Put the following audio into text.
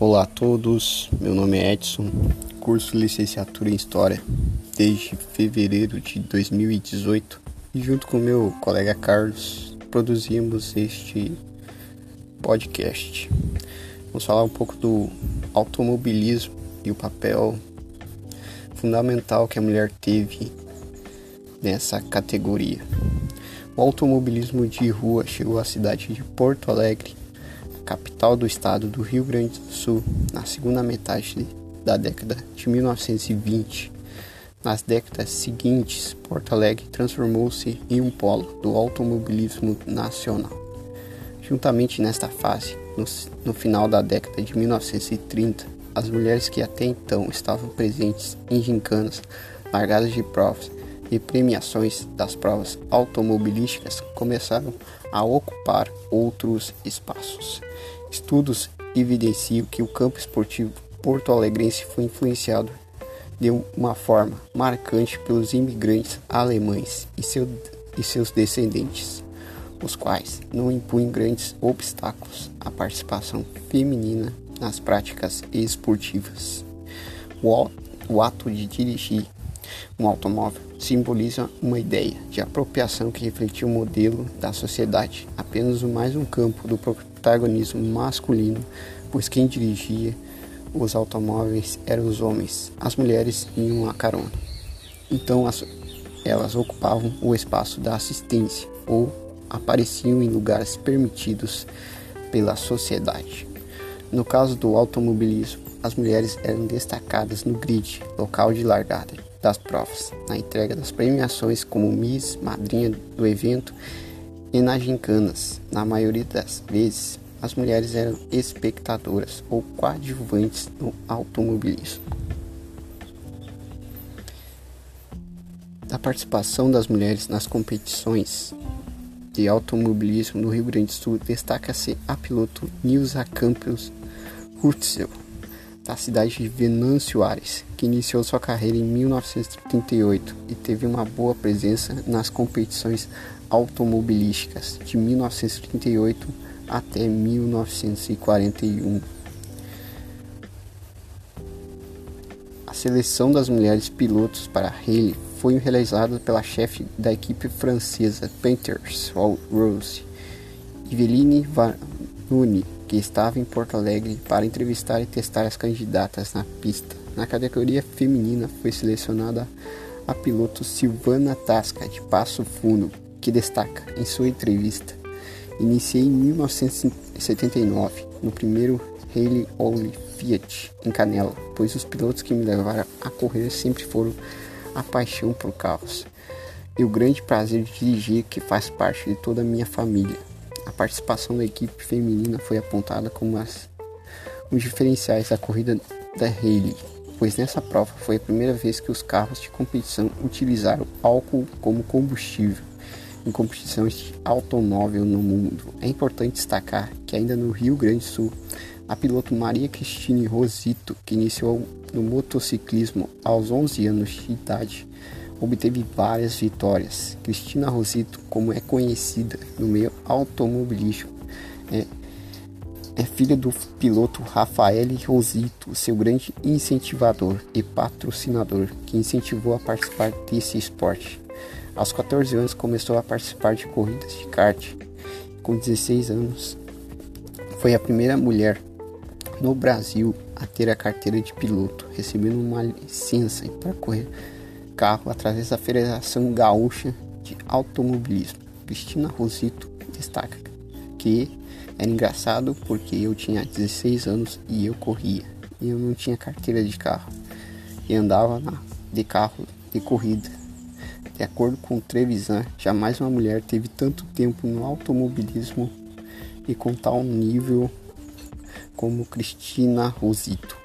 Olá a todos, meu nome é Edson, curso licenciatura em História desde fevereiro de 2018 e junto com meu colega Carlos produzimos este podcast. Vamos falar um pouco do automobilismo e o papel fundamental que a mulher teve nessa categoria. O automobilismo de rua chegou à cidade de Porto Alegre capital do estado do Rio Grande do Sul, na segunda metade da década de 1920. Nas décadas seguintes, Porto Alegre transformou-se em um polo do automobilismo nacional. Juntamente nesta fase, no, no final da década de 1930, as mulheres que até então estavam presentes em gincanas, largadas de provas e premiações das provas automobilísticas começaram a ocupar outros espaços. Estudos evidenciam que o campo esportivo porto-alegrense foi influenciado de uma forma marcante pelos imigrantes alemães e, seu, e seus descendentes, os quais não impunham grandes obstáculos à participação feminina nas práticas esportivas. O, o ato de dirigir um automóvel simboliza uma ideia de apropriação que refletia o modelo da sociedade, apenas mais um campo do protagonismo masculino, pois quem dirigia os automóveis eram os homens, as mulheres iam a carona. Então as, elas ocupavam o espaço da assistência ou apareciam em lugares permitidos pela sociedade. No caso do automobilismo, as mulheres eram destacadas no grid, local de largada das provas, na entrega das premiações como Miss, madrinha do evento e nas gincanas. Na maioria das vezes, as mulheres eram espectadoras ou coadjuvantes no automobilismo. Da participação das mulheres nas competições de automobilismo no Rio Grande do Sul, destaca-se a piloto Nilza Campos Hurtzel da cidade de Venâncio Aires, que iniciou sua carreira em 1938 e teve uma boa presença nas competições automobilísticas de 1938 até 1941. A seleção das mulheres pilotos para Rally foi realizada pela chefe da equipe francesa Painters Rose, Eveline Vanoni que estava em Porto Alegre para entrevistar e testar as candidatas na pista. Na categoria feminina foi selecionada a piloto Silvana Tasca, de Passo Fundo, que destaca em sua entrevista: Iniciei em 1979, no primeiro Rally All Fiat em Canela, pois os pilotos que me levaram a correr sempre foram a paixão por carros e o grande prazer de dirigir que faz parte de toda a minha família. Participação da equipe feminina foi apontada como as, os diferenciais da corrida da Rally, pois nessa prova foi a primeira vez que os carros de competição utilizaram álcool como combustível em competições de automóvel no mundo. É importante destacar que ainda no Rio Grande do Sul, a piloto Maria Cristine Rosito, que iniciou no motociclismo aos 11 anos de idade, obteve várias vitórias. Cristina Rosito, como é conhecida no meio automobilístico, é, é filha do piloto Rafael Rosito, seu grande incentivador e patrocinador, que incentivou a participar desse esporte. Aos 14 anos começou a participar de corridas de kart. Com 16 anos, foi a primeira mulher no Brasil a ter a carteira de piloto, recebendo uma licença para correr carro através da Federação Gaúcha de Automobilismo. Cristina Rosito destaca que era engraçado porque eu tinha 16 anos e eu corria. E eu não tinha carteira de carro. E andava na, de carro de corrida. De acordo com Trevisan, jamais uma mulher teve tanto tempo no automobilismo e com tal nível como Cristina Rosito.